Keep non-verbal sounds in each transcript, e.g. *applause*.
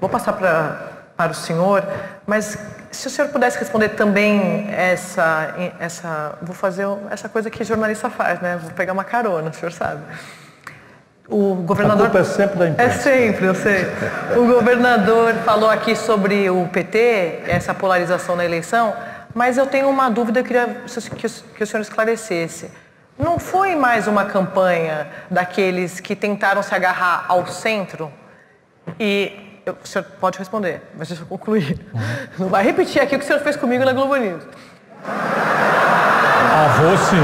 Vou passar para, para o senhor, mas se o senhor pudesse responder também essa, essa. Vou fazer essa coisa que jornalista faz, né? Vou pegar uma carona, o senhor sabe. O governador. A culpa é sempre da imprensa. É sempre, eu sei. O governador falou aqui sobre o PT, essa polarização na eleição, mas eu tenho uma dúvida, eu queria que o senhor esclarecesse. Não foi mais uma campanha daqueles que tentaram se agarrar ao centro e eu, o senhor pode responder, mas deixa eu concluir. Não vai repetir aqui o que o senhor fez comigo na Globo News. Ah, vou sim.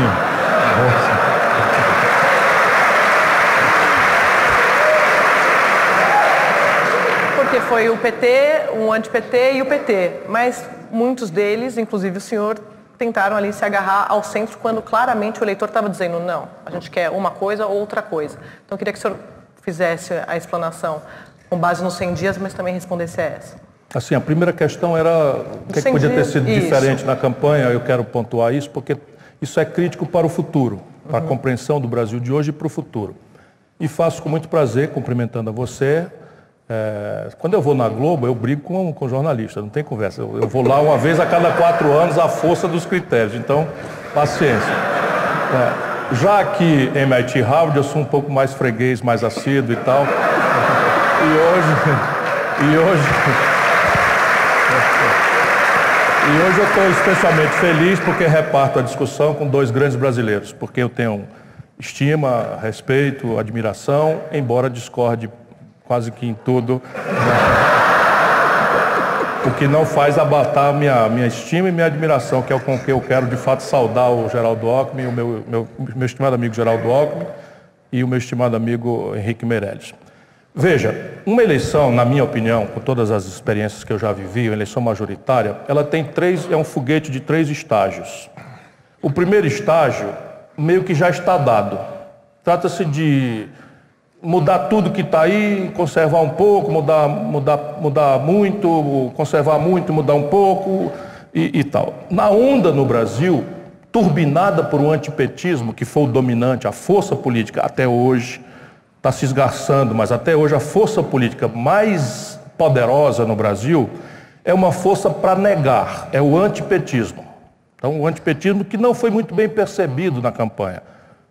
Vou sim. Porque foi o PT, o anti-PT e o PT. Mas muitos deles, inclusive o senhor, tentaram ali se agarrar ao centro quando claramente o eleitor estava dizendo não, a gente quer uma coisa ou outra coisa. Então eu queria que o senhor fizesse a explanação com base nos 100 dias, mas também respondesse a essa. Assim, a primeira questão era o que, é que podia dias, ter sido isso. diferente na campanha, eu quero pontuar isso, porque isso é crítico para o futuro, para uhum. a compreensão do Brasil de hoje e para o futuro. E faço com muito prazer, cumprimentando a você. É, quando eu vou na Globo, eu brigo com, com jornalista, não tem conversa. Eu, eu, vou lá uma vez a cada quatro anos, à força dos critérios. Então, paciência. É, já aqui em MIT Harvard, eu sou um pouco mais freguês, mais assíduo e tal. E hoje, *laughs* e hoje, e hoje eu estou especialmente feliz porque reparto a discussão com dois grandes brasileiros, porque eu tenho estima, respeito, admiração, embora discorde quase que em tudo. o que não faz abatar minha, minha estima e minha admiração, que é com que eu quero de fato saudar o Geraldo Alckmin, o meu, meu, meu estimado amigo Geraldo Alckmin e o meu estimado amigo Henrique Meirelles. Veja, uma eleição, na minha opinião, com todas as experiências que eu já vivi, uma eleição majoritária, ela tem três, é um foguete de três estágios. O primeiro estágio meio que já está dado. Trata-se de mudar tudo que está aí, conservar um pouco, mudar, mudar, mudar muito, conservar muito, mudar um pouco e, e tal. Na onda no Brasil, turbinada por um antipetismo que foi o dominante, a força política até hoje, está se esgarçando, mas até hoje a força política mais poderosa no Brasil é uma força para negar, é o antipetismo. Então, o antipetismo que não foi muito bem percebido na campanha.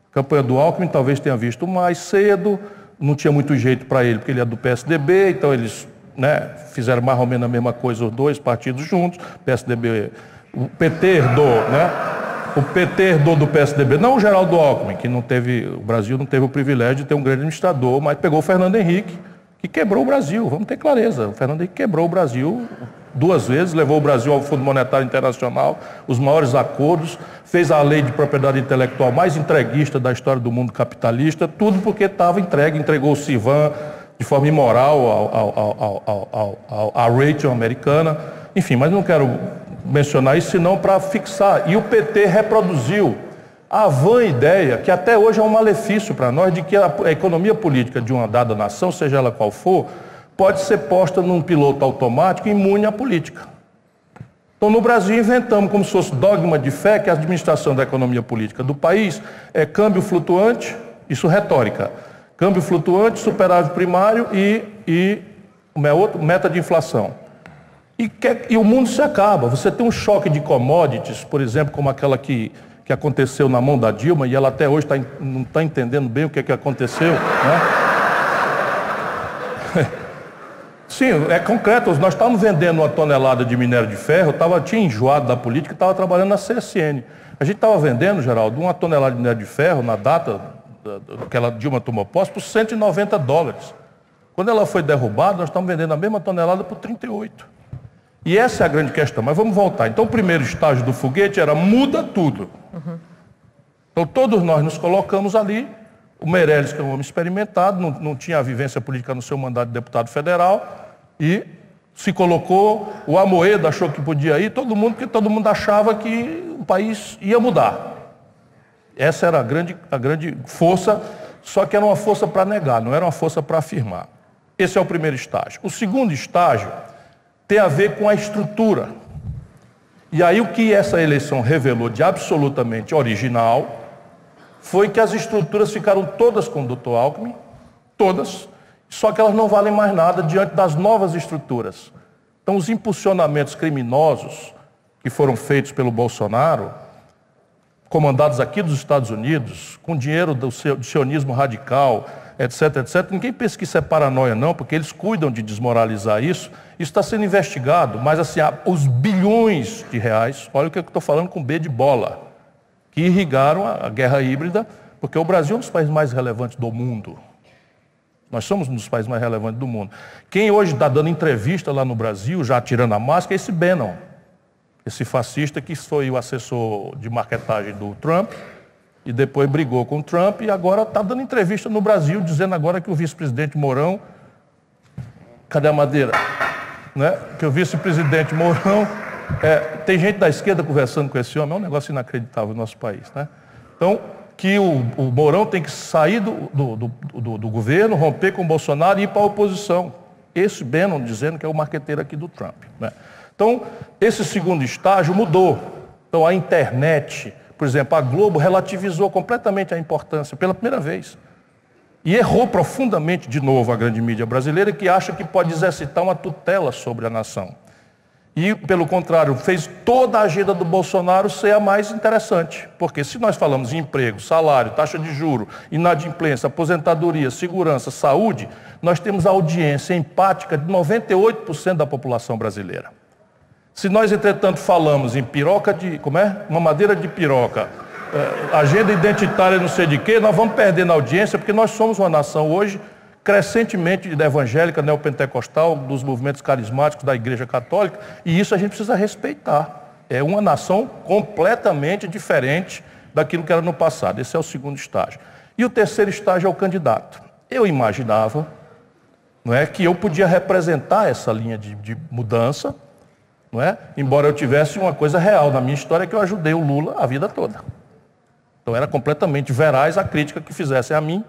A campanha do Alckmin talvez tenha visto mais cedo, não tinha muito jeito para ele, porque ele é do PSDB, então eles né, fizeram mais ou menos a mesma coisa, os dois partidos juntos, PSDB, o PT herdou, né? O PT herdou do PSDB, não o Geraldo Alckmin, que não teve, o Brasil não teve o privilégio de ter um grande administrador, mas pegou o Fernando Henrique, que quebrou o Brasil, vamos ter clareza. O Fernando Henrique quebrou o Brasil duas vezes, levou o Brasil ao Fundo Monetário Internacional, os maiores acordos, fez a lei de propriedade intelectual mais entreguista da história do mundo capitalista, tudo porque estava entregue, entregou o Civan de forma imoral ao, ao, ao, à Rachel americana. Enfim, mas não quero mencionar isso, senão para fixar. E o PT reproduziu a vã ideia, que até hoje é um malefício para nós, de que a, economia política de uma dada nação, seja ela qual for, pode ser posta num piloto automático imune à política. Então, no Brasil, inventamos como se fosse dogma de fé que a administração da economia política do país é câmbio flutuante, isso retórica, câmbio flutuante, superávit primário e, e é outro, meta de inflação. E, quer, e o mundo se acaba. Você tem um choque de commodities, por exemplo, como aquela que, que aconteceu na mão da Dilma, e ela até hoje tá, não está entendendo bem o que, é que aconteceu. Né? *laughs* Sim, é concreto. Nós estávamos vendendo uma tonelada de minério de ferro, tava, tinha enjoado da política estava trabalhando na CSN. A gente estava vendendo, Geraldo, uma tonelada de minério de ferro na data que ela Dilma tomou posse por 190 dólares. Quando ela foi derrubada, nós estamos vendendo a mesma tonelada por 38. E essa é a grande questão. Mas vamos voltar. Então, o primeiro estágio do foguete era muda tudo. Uhum. Então, todos nós nos colocamos ali. O Meirelles, que é um homem experimentado, não, não tinha a vivência política no seu mandato de deputado federal, e se colocou. O Amoedo achou que podia ir, todo mundo, porque todo mundo achava que o país ia mudar. Essa era a grande, a grande força, só que era uma força para negar, não era uma força para afirmar. Esse é o primeiro estágio. O segundo estágio tem a ver com a estrutura. E aí o que essa eleição revelou de absolutamente original foi que as estruturas ficaram todas com o doutor Alckmin, todas, Só que elas não valem mais nada diante das novas estruturas. Então, os impulsionamentos criminosos que foram feitos pelo Bolsonaro, comandados aqui dos Estados Unidos, com dinheiro do sionismo radical, etc, etc. Ninguém pensa que isso é paranoia, não, porque eles cuidam de desmoralizar isso. Isso está sendo investigado, mas assim, os bilhões de reais, olha o que eu estou falando com B de bola, que irrigaram a guerra híbrida, porque o Brasil é um dos países mais relevantes do mundo. Nós somos um dos países mais relevantes do mundo. Quem hoje está dando entrevista lá no Brasil, já tirando a máscara, é esse Bannon, esse fascista que foi o assessor de marketagem do Trump, e depois brigou com o Trump e agora está dando entrevista no Brasil, dizendo agora que o vice-presidente Mourão. Cadê a madeira? Né? Que o vice-presidente Mourão. É, tem gente da esquerda conversando com esse homem, é um negócio inacreditável no nosso país. Né? Então, que o, o Mourão tem que sair do, do, do, do, governo, romper com o Bolsonaro e ir para a oposição. Esse Bannon dizendo que é o marqueteiro aqui do Trump. Né? Então, esse segundo estágio mudou. Então, a internet por exemplo, a Globo relativizou completamente a importância pela primeira vez. E errou profundamente de novo a grande mídia brasileira, que acha que pode exercitar uma tutela sobre a nação. E, pelo contrário, fez toda a agenda do Bolsonaro ser a mais interessante. Porque se nós falamos em emprego, salário, taxa de juro, inadimplência, aposentadoria, segurança, saúde, nós temos a audiência empática de 98% da população brasileira. Se nós, entretanto, falamos em piroca de. Como é? Uma madeira de piroca, é, agenda identitária, não sei de quê, nós vamos perder na audiência, porque nós somos uma nação hoje crescentemente evangélica, neopentecostal, dos movimentos carismáticos da Igreja Católica, e isso a gente precisa respeitar. É uma nação completamente diferente daquilo que era no passado. Esse é o segundo estágio. E o terceiro estágio é o candidato. Eu imaginava não é, que eu podia representar essa linha de, de mudança, não é? Embora eu tivesse uma coisa real na minha história que eu ajudei o Lula a vida toda. Então era completamente veraz a crítica que fizessem a mim,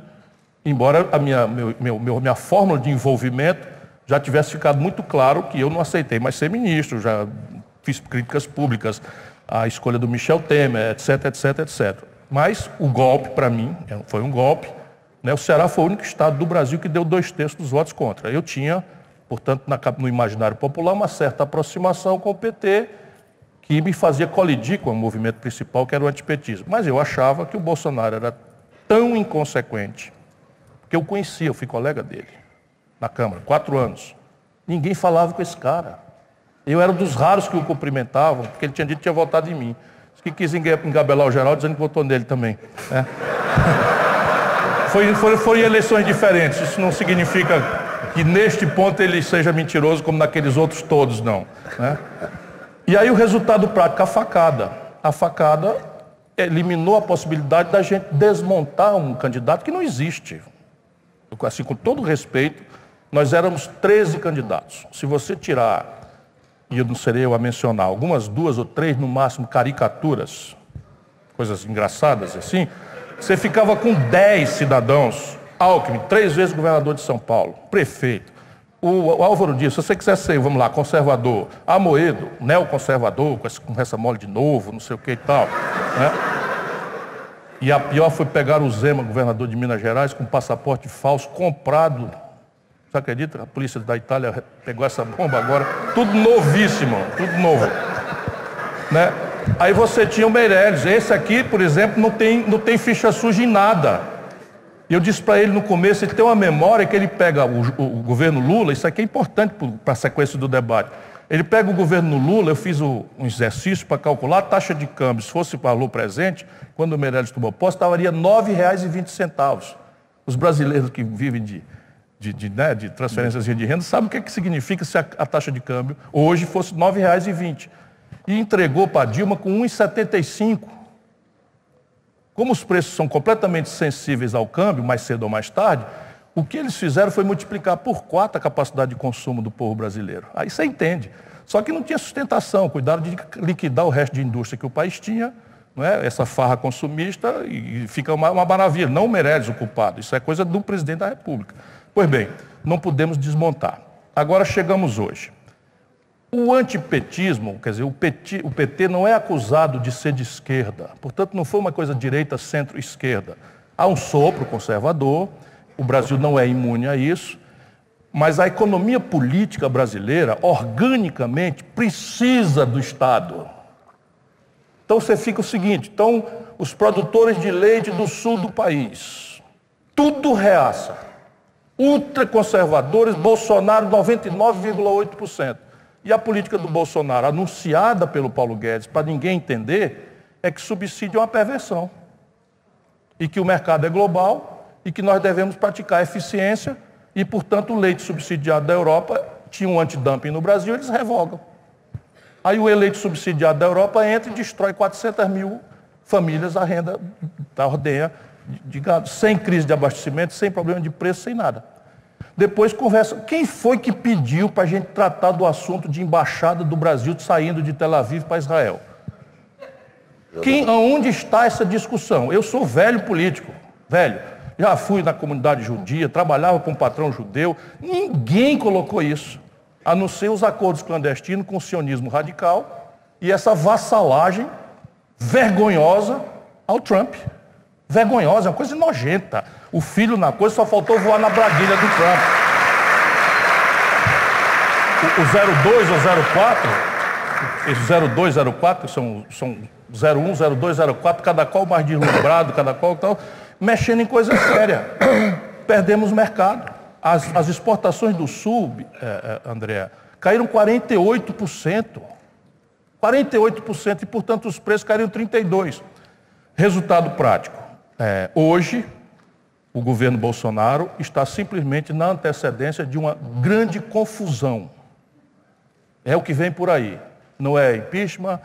embora a minha, meu, meu, minha fórmula de envolvimento já tivesse ficado muito claro que eu não aceitei mais ser ministro, já fiz críticas públicas à escolha do Michel Temer, etc, etc, etc. Mas o golpe, para mim, foi um golpe. Né? O Ceará foi o único estado do Brasil que deu dois terços dos votos contra. Eu tinha portanto, no imaginário popular, uma certa aproximação com o PT, que me fazia colidir com o movimento principal, que era o antipetismo. Mas eu achava que o Bolsonaro era tão inconsequente, que eu conhecia, eu fui colega dele, na Câmara, quatro anos. Ninguém falava com esse cara. Eu era dos raros que o cumprimentavam, porque ele tinha dito que tinha votado em mim. Que quis engabelar o geral dizendo que votou nele também. Né? *laughs* Foi, foi, foram eleições diferentes, isso não significa que neste ponto ele seja mentiroso como naqueles outros todos, não. Né? E aí o resultado prático, a facada. A facada eliminou a possibilidade da gente desmontar um candidato que não existe. Assim, com todo respeito, nós éramos 13 candidatos. Se você tirar, e eu não serei eu a mencionar, algumas duas ou três, no máximo, caricaturas, coisas engraçadas assim, você ficava com 10 cidadãos Alckmin, três vezes governador de São Paulo, prefeito. O, o Álvaro Dias, se você quiser ser, vamos lá, conservador, Amoedo, neoconservador, com, essa, com essa mole de novo, não sei o que e tal. Né? E a pior foi pegar o Zema, governador de Minas Gerais, com passaporte falso, comprado. Você acredita? A polícia da Itália pegou essa bomba agora. Tudo novíssimo, tudo novo. Né? Aí você tinha o Meirelles. Esse aqui, por exemplo, não tem, não tem ficha suja em nada. E eu disse para ele no começo, ele tem uma memória que ele pega o, o governo Lula, isso aqui é importante para a sequência do debate. Ele pega o governo Lula, eu fiz o, um exercício para calcular a taxa de câmbio, se fosse valor presente, quando o Meirelles tomou posse, estaria R$ 9,20. Os brasileiros que vivem de, de, de, né, de transferências de renda sabem o que, é que significa se a, a taxa de câmbio hoje fosse R$ 9,20. E entregou para Dilma com 1,75. Como os preços são completamente sensíveis ao câmbio, mais cedo ou mais tarde, o que eles fizeram foi multiplicar por quatro a capacidade de consumo do povo brasileiro. Aí você entende. Só que não tinha sustentação, cuidaram de liquidar o resto de indústria que o país tinha, não é? essa farra consumista, e fica uma, uma maravilha. Não merece o culpado, isso é coisa do presidente da República. Pois bem, não podemos desmontar. Agora chegamos hoje. O antipetismo, quer dizer, o PT, o PT não é acusado de ser de esquerda, portanto, não foi uma coisa direita, centro, esquerda. Há um sopro conservador, o Brasil não é imune a isso, Mas a economia política brasileira, organicamente, precisa do Estado. Então você fica o seguinte: então, os produtores de leite do sul do país, tudo reaça. Ultraconservadores, Bolsonaro 99,8%. E a política do Bolsonaro, anunciada pelo Paulo Guedes, para ninguém entender, é que subsídio é uma perversão. E que o mercado é global e que nós devemos praticar eficiência e, portanto, o leite subsidiado da Europa tinha um antidumping no Brasil, eles revogam. Aí o eleito subsidiado da Europa entra e destrói 400 mil famílias a renda da ordenha de gado, sem crise de abastecimento, sem problema de preço, sem nada. Depois conversa. Quem foi que pediu para a gente tratar do assunto de embaixada do Brasil saindo de Tel Aviv para Israel? Quem, onde está essa discussão? Eu sou velho político, velho já fui na comunidade judia, trabalhava com um patrão judeu, ninguém colocou isso, a não ser os acordos clandestinos com o sionismo radical e essa vassalagem vergonhosa ao Trump. Vergonhosa, é uma coisa nojenta. O filho na coisa só faltou voar na braguilha do Trump. O, o 02 ou 04, esse 02, 04, são, são 01, 02, 04, cada qual mais deslumbrado, cada qual tal mexendo em coisa séria. *coughs* Perdemos mercado. As, as exportações do Sul, é, é, André, caíram 48%. 48% e, portanto, os preços caíram 32%. Resultado prático. É, hoje, o governo Bolsonaro está simplesmente na antecedência de uma grande confusão. É o que vem por aí. Não é impeachment,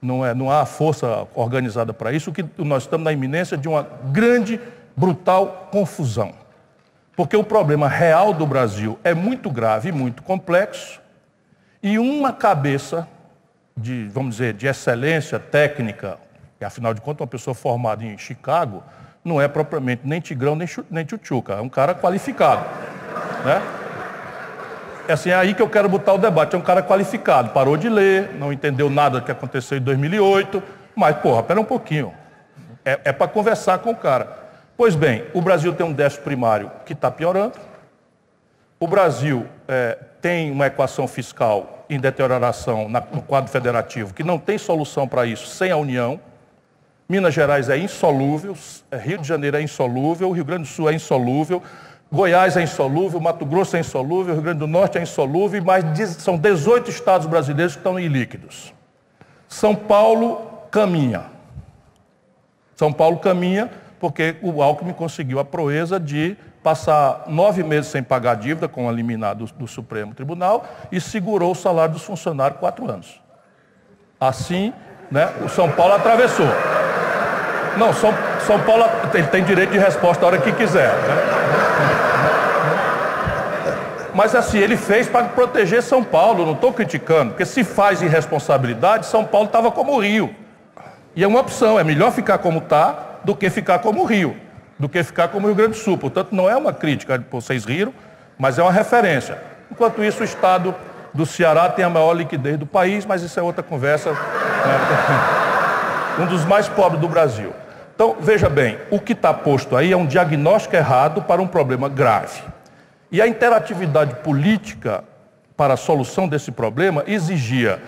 não, é, não há força organizada para isso, que nós estamos na iminência de uma grande, brutal confusão. Porque o problema real do Brasil é muito grave muito complexo, e uma cabeça de, vamos dizer, de excelência técnica, que afinal de contas uma pessoa formada em Chicago, não é propriamente nem Tigrão nem, nem Tchutchuca, é um cara qualificado. Né? É assim, é aí que eu quero botar o debate. É um cara qualificado, parou de ler, não entendeu nada do que aconteceu em 2008, mas, porra, pera um pouquinho. É, é para conversar com o cara. Pois bem, o Brasil tem um déficit primário que está piorando. O Brasil é, tem uma equação fiscal em deterioração na, no quadro federativo que não tem solução para isso sem a União. Minas Gerais é insolúvel, é, Rio de Janeiro é insolúvel, Rio Grande do Sul é insolúvel. Goiás é insolúvel, Mato Grosso é insolúvel, Rio Grande do Norte é insolúvel, mas são 18 estados brasileiros que estão ilíquidos. São Paulo caminha. São Paulo caminha porque o Alckmin conseguiu a proeza de passar nove meses sem pagar dívida com a liminar do, do Supremo Tribunal e segurou o salário dos funcionários quatro anos. Assim, né, o São Paulo atravessou. Não, São, São Paulo ele tem direito de resposta a hora que quiser. Né? Mas assim, ele fez para proteger São Paulo, não estou criticando, porque se faz irresponsabilidade, São Paulo estava como o Rio. E é uma opção, é melhor ficar como está do que ficar como o Rio, do que ficar como o Rio Grande do Sul. Portanto, não é uma crítica, vocês riram, mas é uma referência. Enquanto isso, o Estado do Ceará tem a maior liquidez do país, mas isso é outra conversa. Né? *laughs* um dos mais pobres do Brasil. Então, veja bem, o que está posto aí é um diagnóstico errado para um problema grave. E a interatividade política para a solução desse problema exigia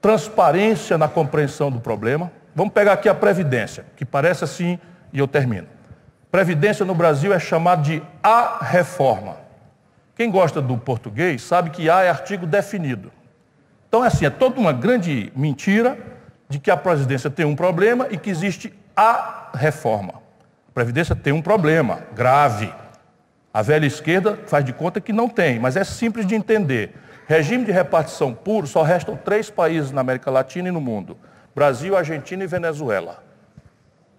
transparência na compreensão do problema. Vamos pegar aqui a Previdência, que parece assim, e eu termino. Previdência no Brasil é chamado de a reforma. Quem gosta do português sabe que A é artigo definido. Então é assim, é toda uma grande mentira de que a Previdência tem um problema e que existe a reforma. A Previdência tem um problema grave. A velha esquerda faz de conta que não tem, mas é simples de entender. Regime de repartição puro só restam três países na América Latina e no mundo: Brasil, Argentina e Venezuela.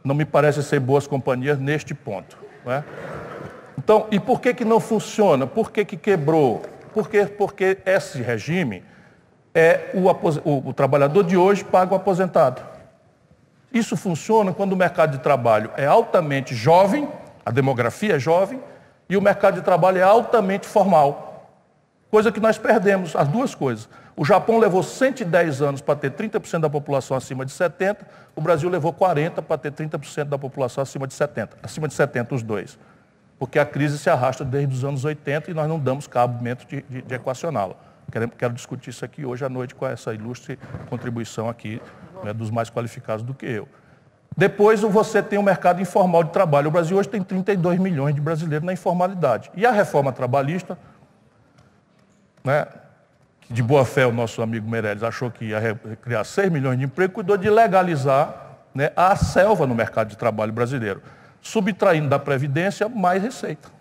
Não me parece ser boas companhias neste ponto. É? Então, e por que, que não funciona? Por que, que quebrou? Porque, porque esse regime é o, o, o trabalhador de hoje paga o aposentado. Isso funciona quando o mercado de trabalho é altamente jovem, a demografia é jovem, e o mercado de trabalho é altamente formal. Coisa que nós perdemos, as duas coisas. O Japão levou 110 anos para ter 30% da população acima de 70, o Brasil levou 40 para ter 30% da população acima de 70, acima de 70 os dois. porque a crise se arrasta desde os anos 80 e nós não damos cabimento de, de, de equacioná-la. Quero, discutir isso aqui hoje à noite com essa ilustre contribuição aqui né, dos mais qualificados do que eu. Depois você tem o mercado informal de trabalho. O Brasil hoje tem 32 milhões de brasileiros na informalidade. E a reforma trabalhista, né, de boa fé o nosso amigo Meirelles achou que ia criar 6 milhões de empregos, cuidou de legalizar né, a selva no mercado de trabalho brasileiro, subtraindo da Previdência mais receita.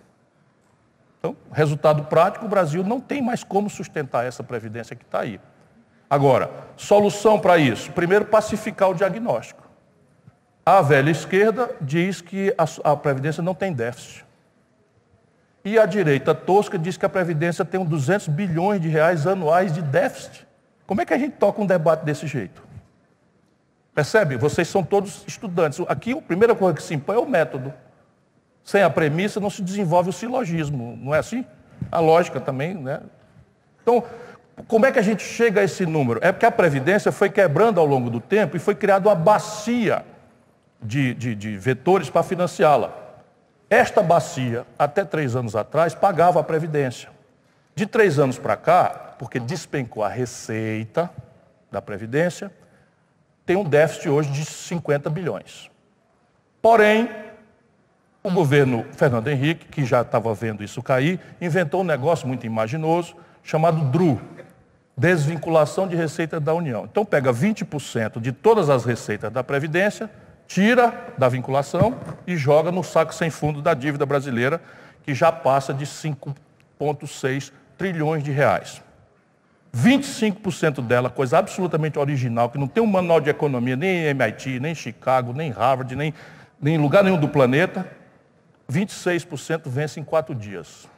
Então, resultado prático, o Brasil não tem mais como sustentar essa Previdência que está aí. Agora, solução para isso? Primeiro, pacificar o diagnóstico. A velha esquerda diz que a, a Previdência não tem déficit. E a direita tosca diz que a Previdência tem uns 200 bilhões de reais anuais de déficit. Como é que a gente toca um debate desse jeito? Percebe? Vocês são todos estudantes. Aqui a primeira coisa que se impõe é o método. Sem a premissa não se desenvolve o silogismo, não é assim? A lógica também, né? Então, como é que a gente chega a esse número? É porque a Previdência foi quebrando ao longo do tempo e foi criada uma bacia de, de, de vetores para financiá-la. Esta bacia, até três anos atrás, pagava a Previdência. De três anos para cá, porque despencou a receita da Previdência, tem um déficit hoje de 50 bilhões. Porém, o governo Fernando Henrique, que já estava vendo isso cair, inventou um negócio muito imaginoso chamado DRU, Desvinculação de Receita da União. Então pega 20% de todas as receitas da Previdência tira da vinculação e joga no saco sem fundo da dívida brasileira, que já passa de 5,6 trilhões de reais. 25% dela, coisa absolutamente original, que não tem um manual de economia nem em MIT, nem em Chicago, nem em Harvard, nem, nem em lugar nenhum do planeta, 26% vence em quatro dias.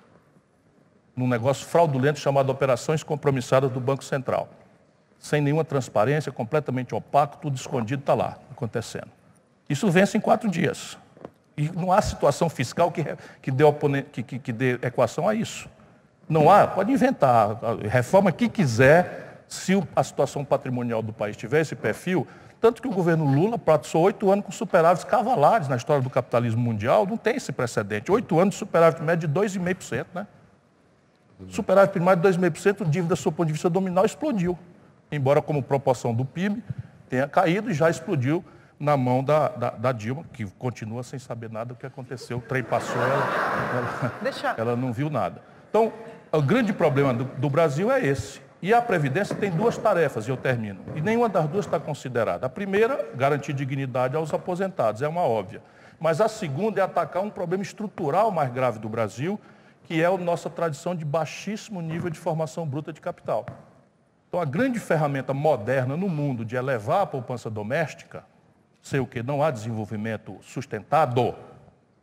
Num negócio fraudulento chamado Operações Compromissadas do Banco Central. Sem nenhuma transparência, completamente opaco, tudo escondido está lá, acontecendo. Isso vence em quatro dias. E não há situação fiscal que, que, dê, que, que, que dê equação a isso. Não há, pode inventar, reforma que quiser, se a situação patrimonial do país tiver esse perfil, tanto que o governo Lula passou oito anos com superávites cavalares na história do capitalismo mundial, não tem esse precedente. Oito anos de superávit médio de 2,5%, né? Superávit primário de 2,5%, dívida, do ponto de vista nominal, explodiu. Embora como proporção do PIB tenha caído e já explodiu na mão da, da, da, Dilma, que continua sem saber nada do que aconteceu. O trem passou, ela, ela, ela não viu nada. Então, o grande problema do, do, Brasil é esse. E a Previdência tem duas tarefas, e eu termino. E nenhuma das duas está considerada. A primeira, garantir dignidade aos aposentados, é uma óbvia. Mas a segunda é atacar um problema estrutural mais grave do Brasil, que é a nossa tradição de baixíssimo nível de formação bruta de capital. Então, a grande ferramenta moderna no mundo de elevar a poupança doméstica sei o que, não há desenvolvimento sustentado,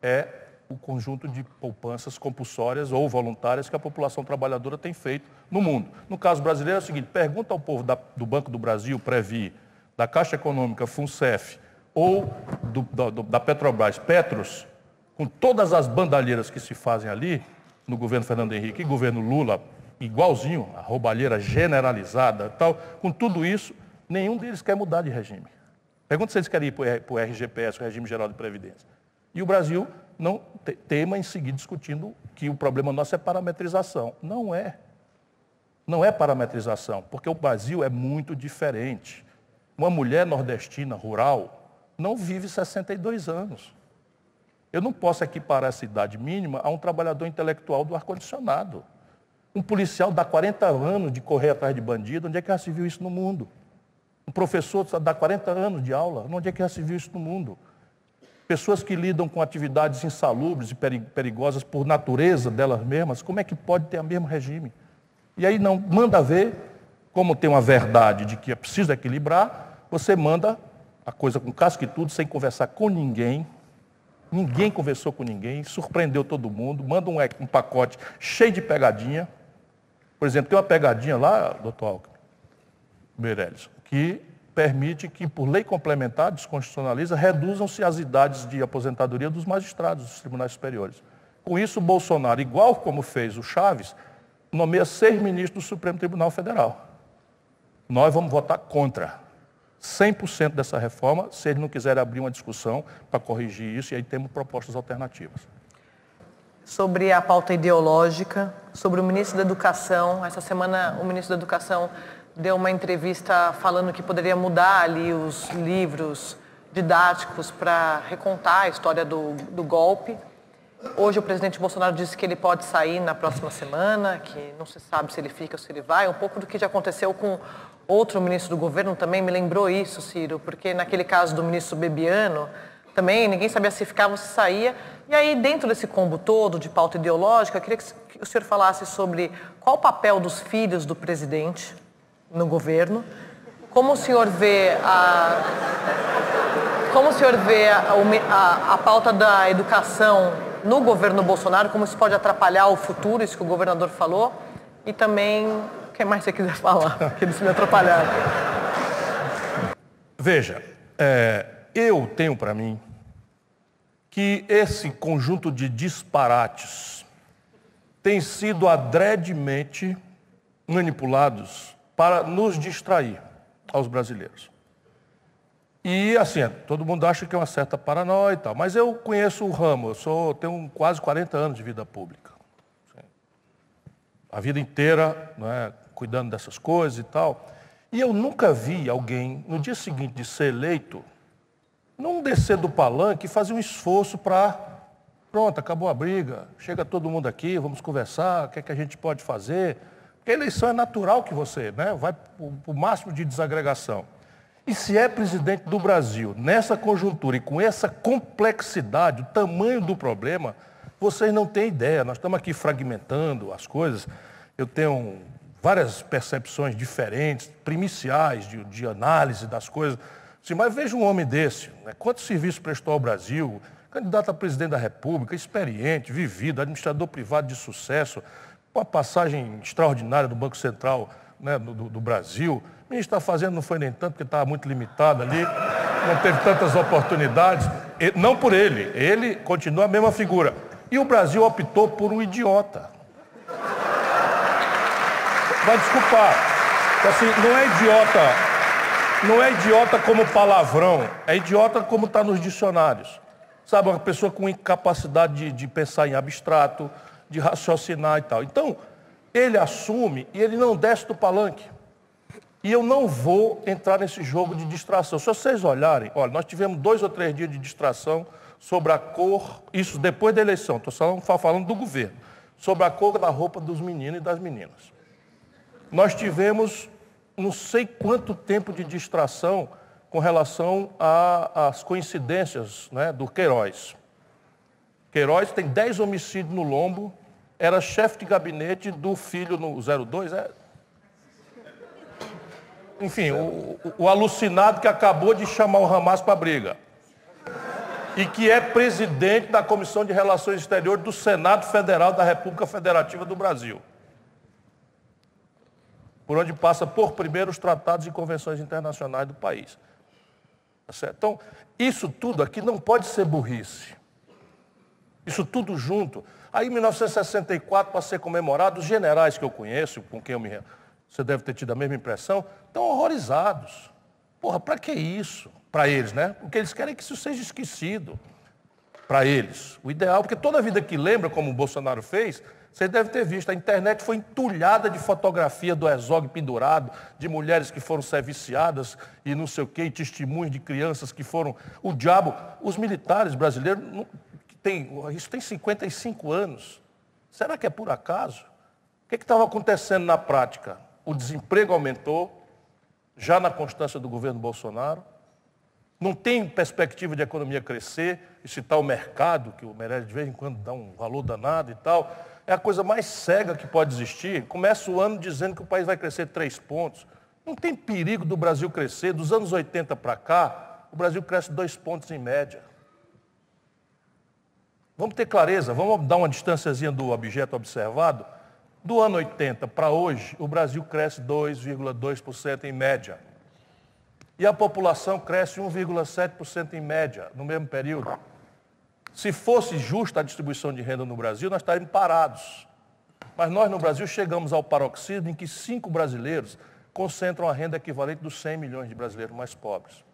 é o conjunto de poupanças compulsórias ou voluntárias que a população trabalhadora tem feito no mundo. No caso brasileiro é o seguinte, pergunta ao povo da, do Banco do Brasil, Previ, da Caixa Econômica, FUNCEF, ou do, do, da Petrobras, Petros, com todas as bandalheiras que se fazem ali, no governo Fernando Henrique e governo Lula, igualzinho, a roubalheira generalizada tal, com tudo isso, nenhum deles quer mudar de regime. Pergunta se eles querem ir para o RGPS, o Regime Geral de Previdência. E o Brasil não tema em seguir discutindo que o problema nosso é parametrização. Não é. Não é parametrização, porque o Brasil é muito diferente. Uma mulher nordestina rural não vive 62 anos. Eu não posso equiparar essa idade mínima a um trabalhador intelectual do ar-condicionado. Um policial dá 40 anos de correr atrás de bandido, onde é que já se viu isso no mundo? Um professor dá 40 anos de aula, onde é que já se viu isso no mundo? Pessoas que lidam com atividades insalubres e perigosas por natureza delas mesmas, como é que pode ter o mesmo regime? E aí não manda ver, como tem uma verdade de que é preciso equilibrar, você manda a coisa com casca e tudo, sem conversar com ninguém. Ninguém conversou com ninguém, surpreendeu todo mundo, manda um, um pacote cheio de pegadinha. Por exemplo, tem uma pegadinha lá, doutor Alckmin, Meirelles, que permite que, por lei complementar, desconstitucionaliza, reduzam-se as idades de aposentadoria dos magistrados dos tribunais superiores. Com isso, Bolsonaro, igual como fez o Chaves, nomeia seis ministros do Supremo Tribunal Federal. Nós vamos votar contra 100% dessa reforma, se eles não quiserem abrir uma discussão para corrigir isso, e aí temos propostas alternativas. sobre a pauta ideológica, sobre o ministro da Educação. Essa semana, o ministro da Educação deu uma entrevista falando que poderia mudar ali os livros didáticos para recontar a história do, do golpe. Hoje o presidente Bolsonaro disse que ele pode sair na próxima semana, que não se sabe se ele fica ou se ele vai. Um pouco do que já aconteceu com outro ministro do governo também me lembrou isso, Ciro, porque naquele caso do ministro Bebiano, também ninguém sabia se ficava ou se saía. E aí, dentro desse combo todo de pauta ideológica, eu queria que o senhor falasse sobre qual o papel dos filhos do presidente no governo, como o senhor vê a, como o senhor vê a, a, a pauta da educação no governo Bolsonaro, como isso pode atrapalhar o futuro, isso que o governador falou, e também o que mais você quiser falar, *laughs* que eles me atrapalharam. Veja, é, eu tenho para mim que esse conjunto de disparates tem sido adredemente manipulados para nos distrair aos brasileiros. E assim, todo mundo acha que é uma certa paranoia e tal, mas eu conheço o ramo, eu sou, tenho quase 40 anos de vida pública. A vida inteira é, cuidando dessas coisas e tal. E eu nunca vi alguém, no dia seguinte de ser eleito, não descer do palanque e fazer um esforço para, pronto, acabou a briga, chega todo mundo aqui, vamos conversar, o que é que a gente pode fazer. Porque a eleição é natural que você né, vai para o máximo de desagregação. E se é presidente do Brasil, nessa conjuntura e com essa complexidade, o tamanho do problema, vocês não têm ideia. Nós estamos aqui fragmentando as coisas. Eu tenho várias percepções diferentes, primiciais de, de análise das coisas. Sim, mas veja um homem desse, né? quanto serviço prestou ao Brasil, candidato a presidente da República, experiente, vivido, administrador privado de sucesso, com a passagem extraordinária do Banco Central né, do, do, Brasil. O que está fazendo não foi nem tanto, porque estava muito limitado ali, não teve tantas oportunidades. Não por ele, ele continua a mesma figura. E o Brasil optou por um idiota. Vai desculpar. Assim, não é idiota não é idiota como palavrão, é idiota como está nos dicionários. Sabe, uma pessoa com incapacidade de, de pensar em abstrato, de raciocinar e tal. Então, ele assume e ele não desce do palanque. E eu não vou entrar nesse jogo de distração. Se vocês olharem, olha, nós tivemos dois ou três dias de distração sobre a cor, isso depois da eleição, estou falando, falando do governo, sobre a cor da roupa dos meninos e das meninas. Nós tivemos não sei quanto tempo de distração com relação às coincidências né, do Queiroz. Queiroz tem 10 homicídios no lombo, era chefe de gabinete do filho no 02, é... Enfim, o, o alucinado que acabou de chamar o Hamas para briga. E que é presidente da Comissão de Relações Exteriores do Senado Federal da República Federativa do Brasil por onde passa por primeiro os tratados e convenções internacionais do país. Tá então, isso tudo aqui não pode ser burrice. Isso tudo junto. Aí, em 1964, para ser comemorado, os generais que eu conheço, com quem eu me. Você deve ter tido a mesma impressão, estão horrorizados. Porra, para que isso? Para eles, né? Porque eles querem que isso seja esquecido. Para eles. O ideal, porque toda vida que lembra, como o Bolsonaro fez, você deve ter visto, a internet foi entulhada de fotografia do exog pendurado, de mulheres que foram serviciadas e não sei o quê, e testemunhos de crianças que foram. O diabo, os militares brasileiros, tem, isso tem 55 anos. Será que é por acaso? O que estava acontecendo na prática? O desemprego aumentou, já na constância do governo Bolsonaro. Não tem perspectiva de economia crescer, e está o mercado, que o Meirelles de vez em quando dá um valor danado e tal é a coisa mais cega que pode existir. Começa o ano dizendo que o país vai crescer três pontos. Não tem perigo do Brasil crescer. Dos anos 80 para cá, o Brasil cresce dois pontos em média. Vamos ter clareza, vamos dar uma distânciazinha do objeto observado. Do ano 80 para hoje, o Brasil cresce 2,2% em média. E a população cresce 1,7% em média no mesmo período. Se fosse justa a distribuição de renda no Brasil, nós estaríamos parados. Mas nós no Brasil chegamos ao paroxismo em que cinco brasileiros concentram a renda equivalente dos 100 milhões de brasileiros mais pobres.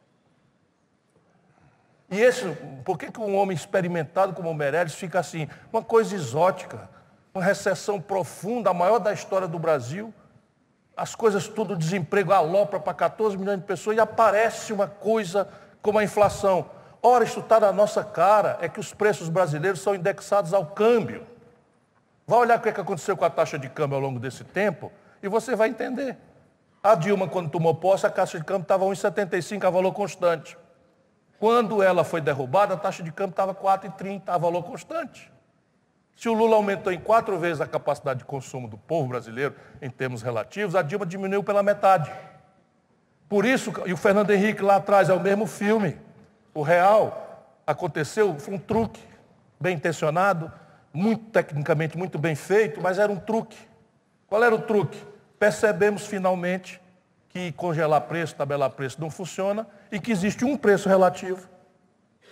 E esse, por que, que um homem experimentado como o Meirelles fica assim? Uma coisa exótica, uma recessão profunda, a maior da história do Brasil, as coisas tudo, desemprego alopra para 14 milhões de pessoas e aparece uma coisa como a inflação. Ora, isso está na nossa cara, é que os preços brasileiros são indexados ao câmbio. Vai olhar o que, é que aconteceu com a taxa de câmbio ao longo desse tempo e você vai entender. A Dilma, quando tomou posse, a taxa de câmbio estava 1,75 a valor constante. Quando ela foi derrubada, a taxa de câmbio estava 4,30 a valor constante. Se o Lula aumentou em quatro vezes a capacidade de consumo do povo brasileiro em termos relativos, a Dilma diminuiu pela metade. Por isso, e o Fernando Henrique lá atrás é o mesmo filme. O real aconteceu, foi um truque, bem intencionado, muito tecnicamente muito bem feito, mas era um truque. Qual era o truque? Percebemos finalmente que congelar preço, tabelar preço não funciona e que existe um preço relativo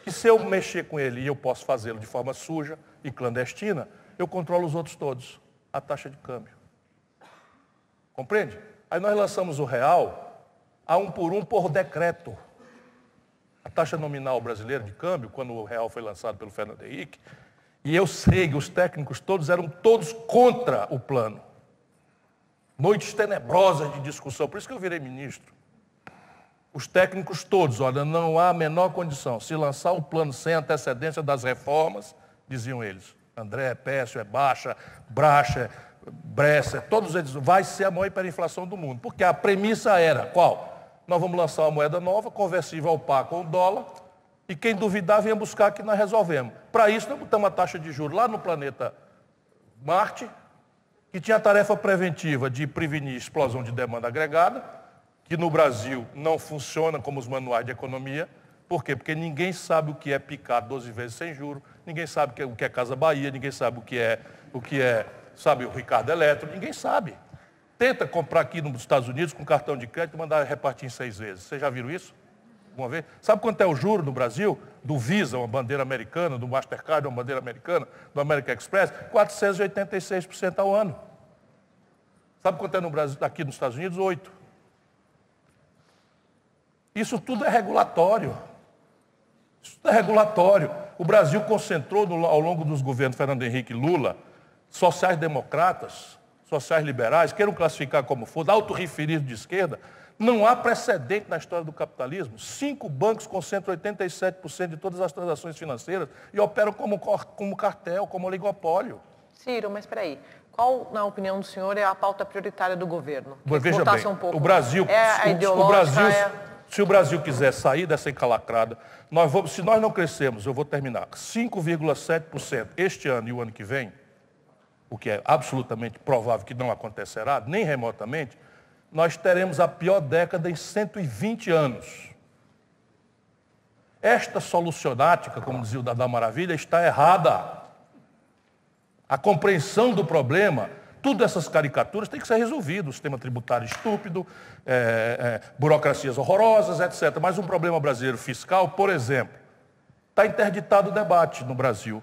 que se eu mexer com ele e eu posso fazê-lo de forma suja e clandestina, eu controlo os outros todos, a taxa de câmbio. Compreende? Aí nós lançamos o real a um por um por decreto. A taxa nominal brasileira de câmbio, quando o real foi lançado pelo Fernando Henrique, e eu sei que os técnicos todos eram todos contra o plano. Noites tenebrosas de discussão, por isso que eu virei ministro. Os técnicos todos, olha, não há a menor condição. Se lançar o plano sem antecedência das reformas, diziam eles, André, Pécio, é baixa, Bracha, Bresser, todos eles, vai ser a maior hiperinflação do mundo. Porque a premissa era, qual? Nós vamos lançar uma moeda nova, conversível ao par com o dólar, e quem duvidar venha buscar que nós resolvemos. Para isso, nós botamos a taxa de juros lá no planeta Marte, que tinha a tarefa preventiva de prevenir explosão de demanda agregada, que no Brasil não funciona como os manuais de economia. Por quê? Porque ninguém sabe o que é picar 12 vezes sem juros, ninguém sabe o que é Casa Bahia, ninguém sabe o que é, o que é sabe, o Ricardo Eletro, ninguém sabe. Tenta comprar aqui nos Estados Unidos com cartão de crédito e mandar repartir em seis vezes. Vocês já viram isso? Vez? Sabe quanto é o juro no Brasil? Do Visa, uma bandeira americana, do Mastercard, uma bandeira americana, do American Express? 486% ao ano. Sabe quanto é no Brasil, aqui nos Estados Unidos? 8%. Isso tudo é regulatório. Isso tudo é regulatório. O Brasil concentrou no, ao longo dos governos Fernando Henrique e Lula, sociais-democratas, sociais-liberais, queiram classificar como for, autorreferidos de esquerda, não há precedente na história do capitalismo. Cinco bancos concentram 87% de todas as transações financeiras e operam como, como cartel, como oligopólio. Ciro, mas espera aí. Qual, na opinião do senhor, é a pauta prioritária do governo? Veja bem, um pouco. o Brasil, é o, o Brasil, é... se o Brasil quiser sair dessa encalacrada, nós vamos, se nós não crescermos, eu vou terminar, 5,7% este ano e o ano que vem, o que é absolutamente provável que não acontecerá, nem remotamente, nós teremos a pior década em 120 anos. Esta solucionática, como dizia o Dada Maravilha, está errada. A compreensão do problema, tudo essas caricaturas tem que ser resolvido. O sistema tributário estúpido, é, é, burocracias horrorosas, etc. Mas um problema brasileiro fiscal, por exemplo, está interditado o debate no Brasil.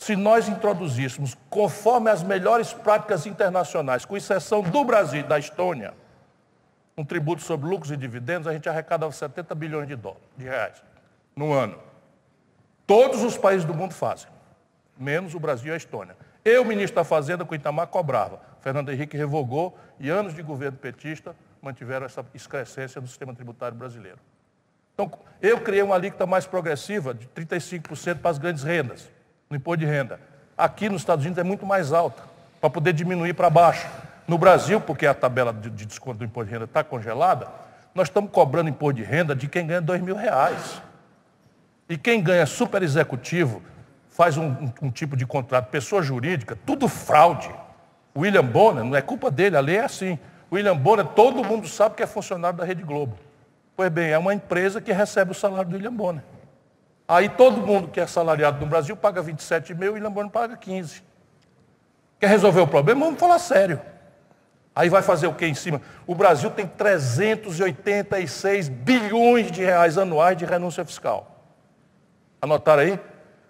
Se nós introduzíssemos, conforme as melhores práticas internacionais, com exceção do Brasil e da Estônia, um tributo sobre lucros e dividendos, a gente arrecadava 70 bilhões de dólares, de reais, no ano. Todos os países do mundo fazem, menos o Brasil e a Estônia. Eu, ministro da Fazenda, com Itamar, cobrava. Fernando Henrique revogou e anos de governo petista mantiveram essa excrescência do sistema tributário brasileiro. Então, eu criei uma alíquota mais progressiva, de 35% para as grandes rendas, no imposto de renda. Aqui nos Estados Unidos é muito mais alta, para poder diminuir para baixo. No Brasil, porque a tabela de, desconto do imposto de renda está congelada, nós estamos cobrando imposto de renda de quem ganha dois mil reais. E quem ganha super executivo, faz um, um, um, tipo de contrato, pessoa jurídica, tudo fraude. William Bonner, não é culpa dele, a lei é assim. William Bonner, todo mundo sabe que é funcionário da Rede Globo. Pois bem, é uma empresa que recebe o salário do William Bonner. Aí todo mundo que é salariado no Brasil paga 27 mil, o William Bonner paga 15. Quer resolver o problema? Vamos falar sério. Aí vai fazer o que em cima? O Brasil tem 386 bilhões de reais anuais de renúncia fiscal. Anotaram aí?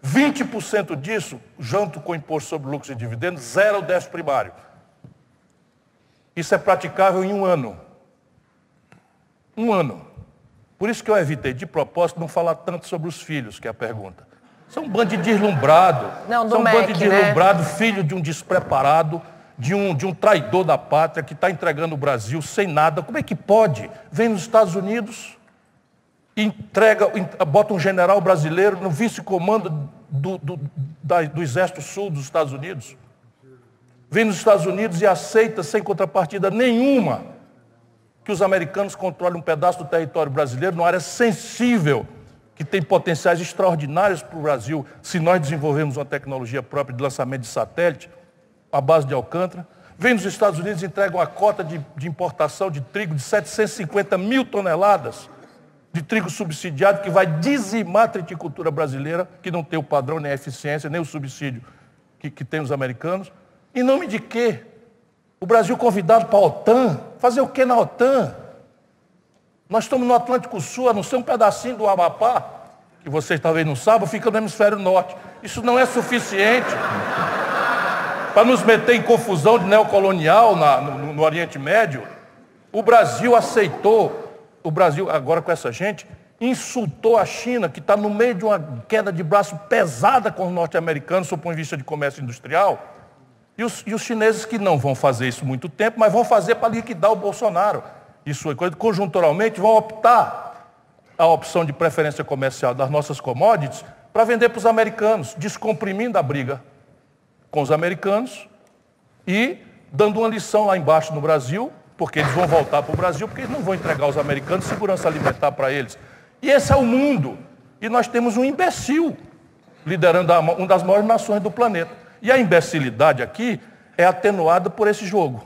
20% disso, junto com o imposto sobre lucros e dividendos, zero ao déficit primário. Isso é praticável em um ano. Um ano. Por isso que eu evitei, de propósito, não falar tanto sobre os filhos, que é a pergunta. São um bando de deslumbrado. Não, do São um bando de né? deslumbrado, filho de um despreparado, de um, de um traidor da pátria que está entregando o Brasil sem nada. Como é que pode? Vem nos Estados Unidos, entrega, en- bota um general brasileiro no vice-comando do, do, da- do Exército Sul dos Estados Unidos. Vem nos Estados Unidos e aceita, sem contrapartida nenhuma, que os americanos controlem um pedaço do território brasileiro, numa área sensível, que tem potenciais extraordinários para o Brasil, se nós desenvolvermos uma tecnologia própria de lançamento de satélite, à base de Alcântara. Vem nos Estados Unidos e entrega uma cota de, de importação de trigo de 750 mil toneladas de trigo subsidiado que vai dizimar a triticultura brasileira, que não tem o padrão, nem a eficiência, nem o subsídio que, que tem os americanos. Em nome de quê? O Brasil convidado para a OTAN. Fazer o quê na OTAN? Nós estamos no Atlântico Sul, a não ser um pedacinho do Amapá, que vocês talvez não saibam, fica no hemisfério norte. Isso não é suficiente para nos meter em confusão de neocolonial na- no, no Oriente Médio. O Brasil aceitou, o Brasil, agora com essa gente, insultou a China, que está no meio de uma queda de braço pesada com os norte-americanos, sob o ponto de vista de comércio industrial. E os, e os chineses que não vão fazer isso muito tempo, mas vão fazer para liquidar o Bolsonaro. Isso é coisa, conjunturalmente vão optar a opção de preferência comercial das nossas commodities para vender para os americanos, descomprimindo a briga com os americanos e dando uma lição lá embaixo no Brasil, porque eles vão voltar para o Brasil, porque eles não vão entregar aos americanos segurança alimentar para eles. E esse é o mundo. E nós temos um imbecil liderando uma das maiores nações do planeta. E a imbecilidade aqui é atenuada por esse jogo.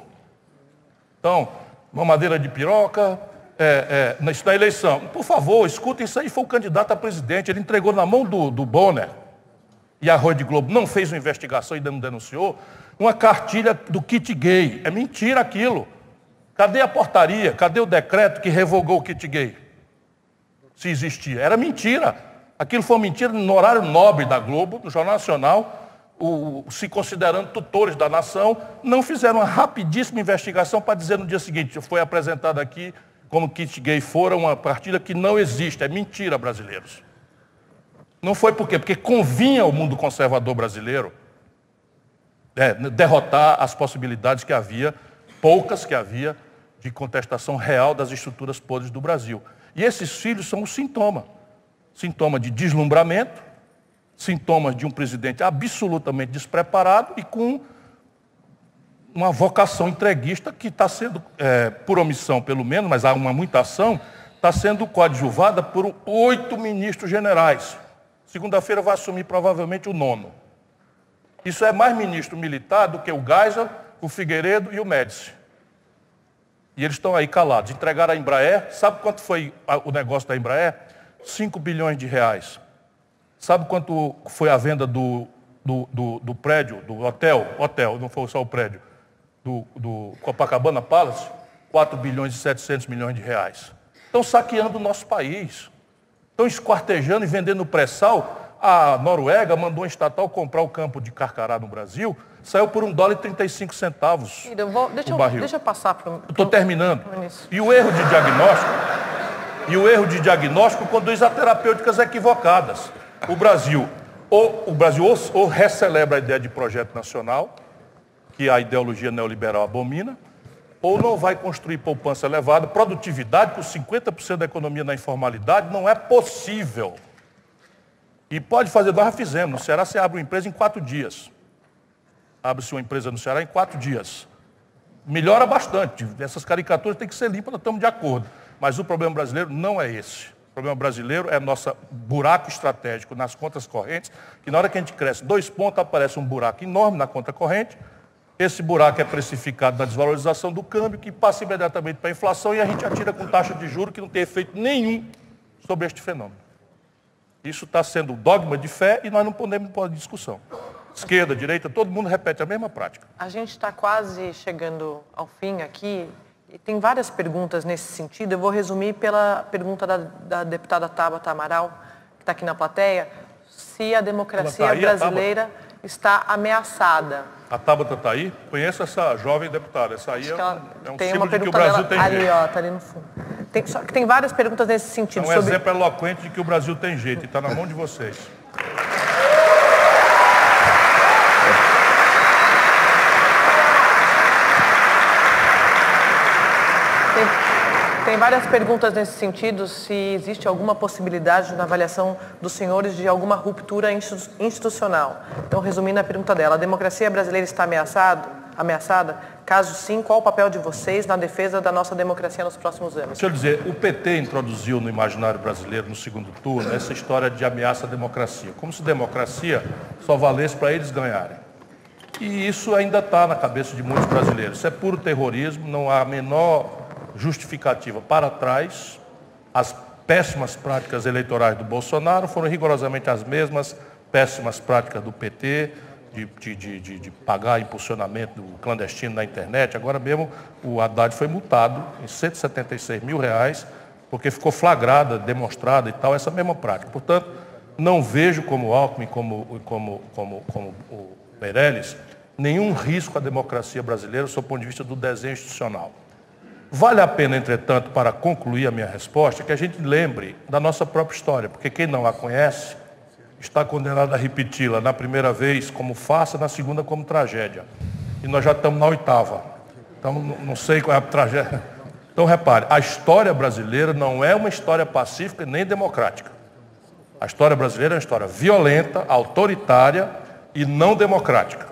Então, mamadeira de piroca, é, é, isso na eleição. Por favor, escutem isso aí, foi o candidato a presidente, ele entregou na mão do, do Bonner, e a Rede Globo não fez uma investigação e não denunciou, uma cartilha do kit gay. É mentira aquilo. Cadê a portaria? Cadê o decreto que revogou o kit gay? Se existia. Era mentira. Aquilo foi mentira no horário nobre da Globo, no Jornal Nacional, o- se considerando tutores da nação, não fizeram uma rapidíssima investigação para dizer no dia seguinte, foi apresentado aqui como kit gay fora uma partilha que não existe, é mentira, brasileiros. Não foi por quê? Porque convinha ao mundo conservador brasileiro é, derrotar as possibilidades que havia, poucas que havia, de contestação real das estruturas podres do Brasil. E esses filhos são o sintoma. Sintoma de deslumbramento, sintomas de um presidente absolutamente despreparado e com uma vocação entreguista que está sendo, é, por omissão pelo menos, mas há uma muita ação, está sendo coadjuvada por oito ministros generais. Segunda-feira vai assumir provavelmente o nono. Isso é mais ministro militar do que o Geisel, o Figueiredo e o Médici. E eles estão aí calados. Entregaram a Embraer. Sabe quanto foi o negócio da Embraer? 5 bilhões de reais. Sabe quanto foi a venda do, do, do- do prédio, do hotel? Hotel, não foi só o prédio. Do, do Copacabana Palace? 4 bilhões e 700 milhões de reais. Estão saqueando o nosso país. Estão esquartejando e vendendo pré-sal. A Noruega mandou um estatal comprar o campo de Carcará no Brasil. Saiu por um dólar e 35 centavos. Eu vou- deixa, o eu, barril. deixa eu passar para Eu estou terminando. E o erro de diagnóstico, e o erro de diagnóstico conduz a terapêuticas equivocadas. O Brasil, ou, o Brasil ou, ou recelebra a ideia de projeto nacional, que a ideologia neoliberal abomina, ou não vai construir poupança elevada, produtividade com 50% da economia na informalidade, não é possível. E pode fazer, nós já fizemos. No Ceará você abre uma empresa em quatro dias. Abre-se uma empresa no Ceará em quatro dias. Melhora bastante. Essas caricaturas têm que ser limpas, nós estamos de acordo. Mas o problema brasileiro não é esse. O problema brasileiro é nosso buraco estratégico nas contas correntes, que na hora que a gente cresce dois pontos, aparece um buraco enorme na conta corrente. Esse buraco é precificado na desvalorização do câmbio, que passa imediatamente para a inflação e a gente atira com taxa de juros que não tem efeito nenhum sobre este fenômeno. Isso está sendo dogma de fé e nós não podemos pôr discussão. Esquerda, direita, todo mundo repete a mesma prática. A gente está quase chegando ao fim aqui e tem várias perguntas nesse sentido. Eu vou resumir pela pergunta da, da deputada Tabata Amaral, que está aqui na plateia, se a democracia tá aí, a brasileira está ameaçada. A Tabata está aí, conheço essa jovem deputada. Essa aí é um, é um tem símbolo uma de que o Brasil dela tem ali, jeito. ó, tá ali no fundo. Tem, só que tem várias perguntas nesse sentido. É um sobre... exemplo eloquente de que o Brasil tem jeito e está na mão de vocês. Tem várias perguntas nesse sentido, se existe alguma possibilidade na avaliação dos senhores de alguma ruptura institucional. Então, resumindo a pergunta dela, a democracia brasileira está ameaçado, ameaçada? Caso sim, qual o papel de vocês na defesa da nossa democracia nos próximos anos? Deixa dizer, o PT introduziu no imaginário brasileiro, no segundo turno, essa história de ameaça à democracia. Como se democracia só valesse para eles ganharem. E isso ainda está na cabeça de muitos brasileiros. Isso é puro terrorismo, não há a menor justificativa para trás, as péssimas práticas eleitorais do Bolsonaro foram rigorosamente as mesmas péssimas práticas do PT, de, de, de, de, pagar impulsionamento clandestino na internet. Agora mesmo o Haddad foi multado em 176 mil reais, porque ficou flagrada, demonstrada e tal, essa mesma prática. Portanto, não vejo como Alckmin, como, como, como, como o Meirelles, nenhum risco à democracia brasileira, sob o ponto de vista do desenho institucional. Vale a pena, entretanto, para concluir a minha resposta, que a gente lembre da nossa própria história, porque quem não a conhece está condenado a repeti-la na primeira vez como farsa, na segunda como tragédia. E nós já estamos na oitava. Então, não sei qual é a tragédia. Então, repare, a história brasileira não é uma história pacífica nem democrática. A história brasileira é uma história violenta, autoritária e não democrática.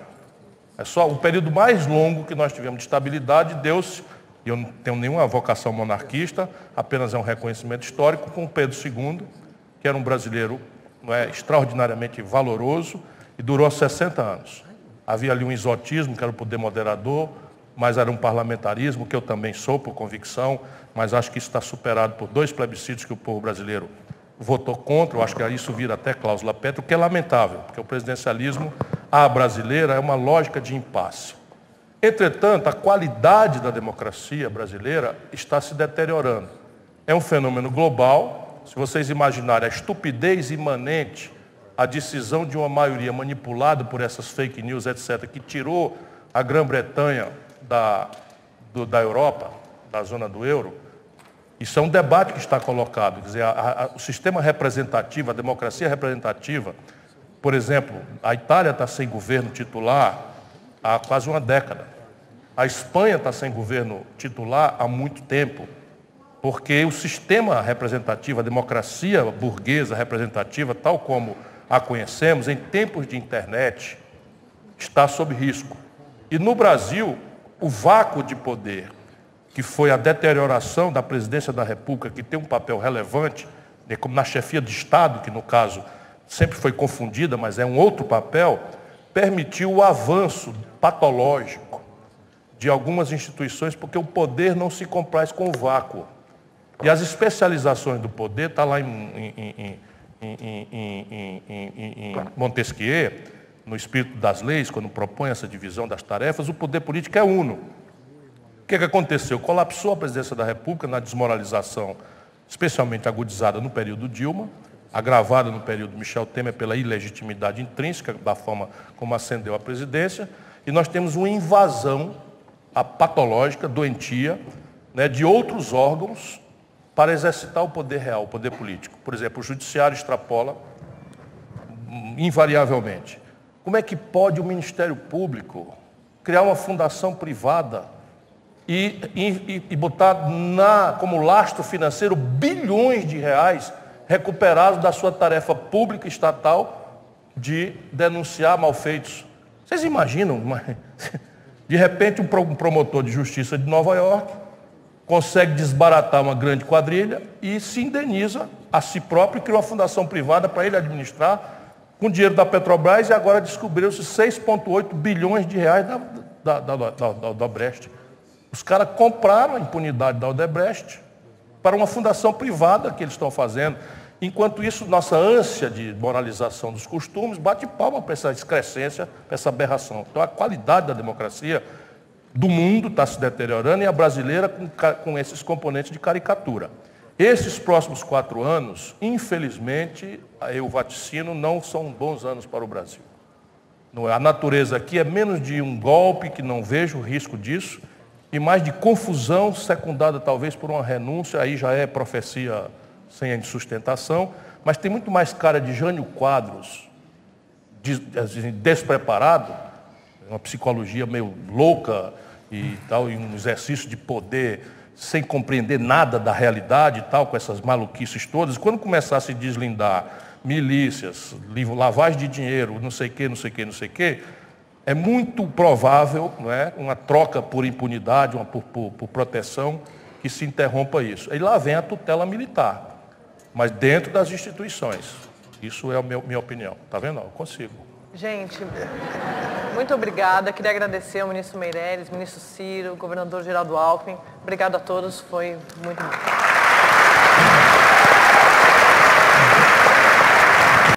É só o período mais longo que nós tivemos de estabilidade deu-se e eu não tenho nenhuma vocação monarquista, apenas é um reconhecimento histórico com Pedro II, que era um brasileiro não é, extraordinariamente valoroso e durou 60 anos. Havia ali um exotismo, que era o poder moderador, mas era um parlamentarismo, que eu também sou por convicção, mas acho que isso está superado por dois plebiscitos que o povo brasileiro votou contra, eu acho que isso vira até cláusula Petro, que é lamentável, porque o presidencialismo, a brasileira, é uma lógica de impasse. Entretanto, a qualidade da democracia brasileira está se deteriorando. É um fenômeno global. Se vocês imaginarem a estupidez imanente, a decisão de uma maioria manipulada por essas fake news, etc., que tirou a Grã-Bretanha da, da Europa, da zona do euro, isso é um debate que está colocado. Quer dizer, a, a, o sistema representativo, a democracia representativa, por exemplo, a Itália está sem governo titular há quase uma década. A Espanha está sem governo titular há muito tempo, porque o sistema representativo, a democracia burguesa representativa, tal como a conhecemos, em tempos de internet, está sob risco. E no Brasil, o vácuo de poder, que foi a deterioração da presidência da República, que tem um papel relevante, né, como na chefia de Estado, que no caso sempre foi confundida, mas é um outro papel, permitiu o avanço patológico de algumas instituições, porque o poder não se compraz com o vácuo. E as especializações do poder, está lá em, em, em, em, Montesquieu, no espírito das leis, quando propõe essa divisão das tarefas, o poder político é uno. O que, é que aconteceu? Colapsou a presidência da República na desmoralização, especialmente agudizada no período Dilma, agravada no período Michel Temer pela ilegitimidade intrínseca da forma como ascendeu a presidência, e nós temos uma invasão a patológica, doentia, né, de outros órgãos para exercitar o poder real, o poder político. Por exemplo, o judiciário extrapola invariavelmente. Como é que pode o Ministério Público criar uma fundação privada e, e, e botar na, como lastro financeiro bilhões de reais recuperados da sua tarefa pública estatal de denunciar malfeitos? Vocês imaginam? *laughs* De repente, um promotor de justiça de Nova York consegue desbaratar uma grande quadrilha e se indeniza a si próprio e cria uma fundação privada para ele administrar com dinheiro da Petrobras e agora descobriu-se 6,8 bilhões de reais da, da, da, da, Odebrecht. Os caras compraram a impunidade da Odebrecht para uma fundação privada que eles estão fazendo. Enquanto isso, nossa ânsia de moralização dos costumes bate palma para essa excrescência, para essa aberração. Então, a qualidade da democracia do mundo está se deteriorando e a brasileira com, com esses componentes de caricatura. Esses próximos quatro anos, infelizmente, eu vaticino, não são bons anos para o Brasil. É? A natureza aqui é menos de um golpe, que não vejo risco disso, e mais de confusão, secundada talvez por uma renúncia, aí já é profecia sem sustentação, mas tem muito mais cara de Jânio Quadros, assim, despreparado, uma psicologia meio louca e tal, e um exercício de poder sem compreender nada da realidade e tal, com essas maluquices todas. Quando começar a se deslindar milícias, lavagem de dinheiro, não sei o que, não sei o que, não sei o que, é muito provável não é, uma troca por impunidade, uma por, por, por proteção, que se interrompa isso. E lá vem a tutela militar, mas dentro das instituições. Isso é a minha opinião. Está vendo? Eu consigo. Gente, muito obrigada. Queria agradecer ao ministro Meirelles, ministro Ciro, governador Geraldo Alckmin. Obrigado a todos, foi muito bom.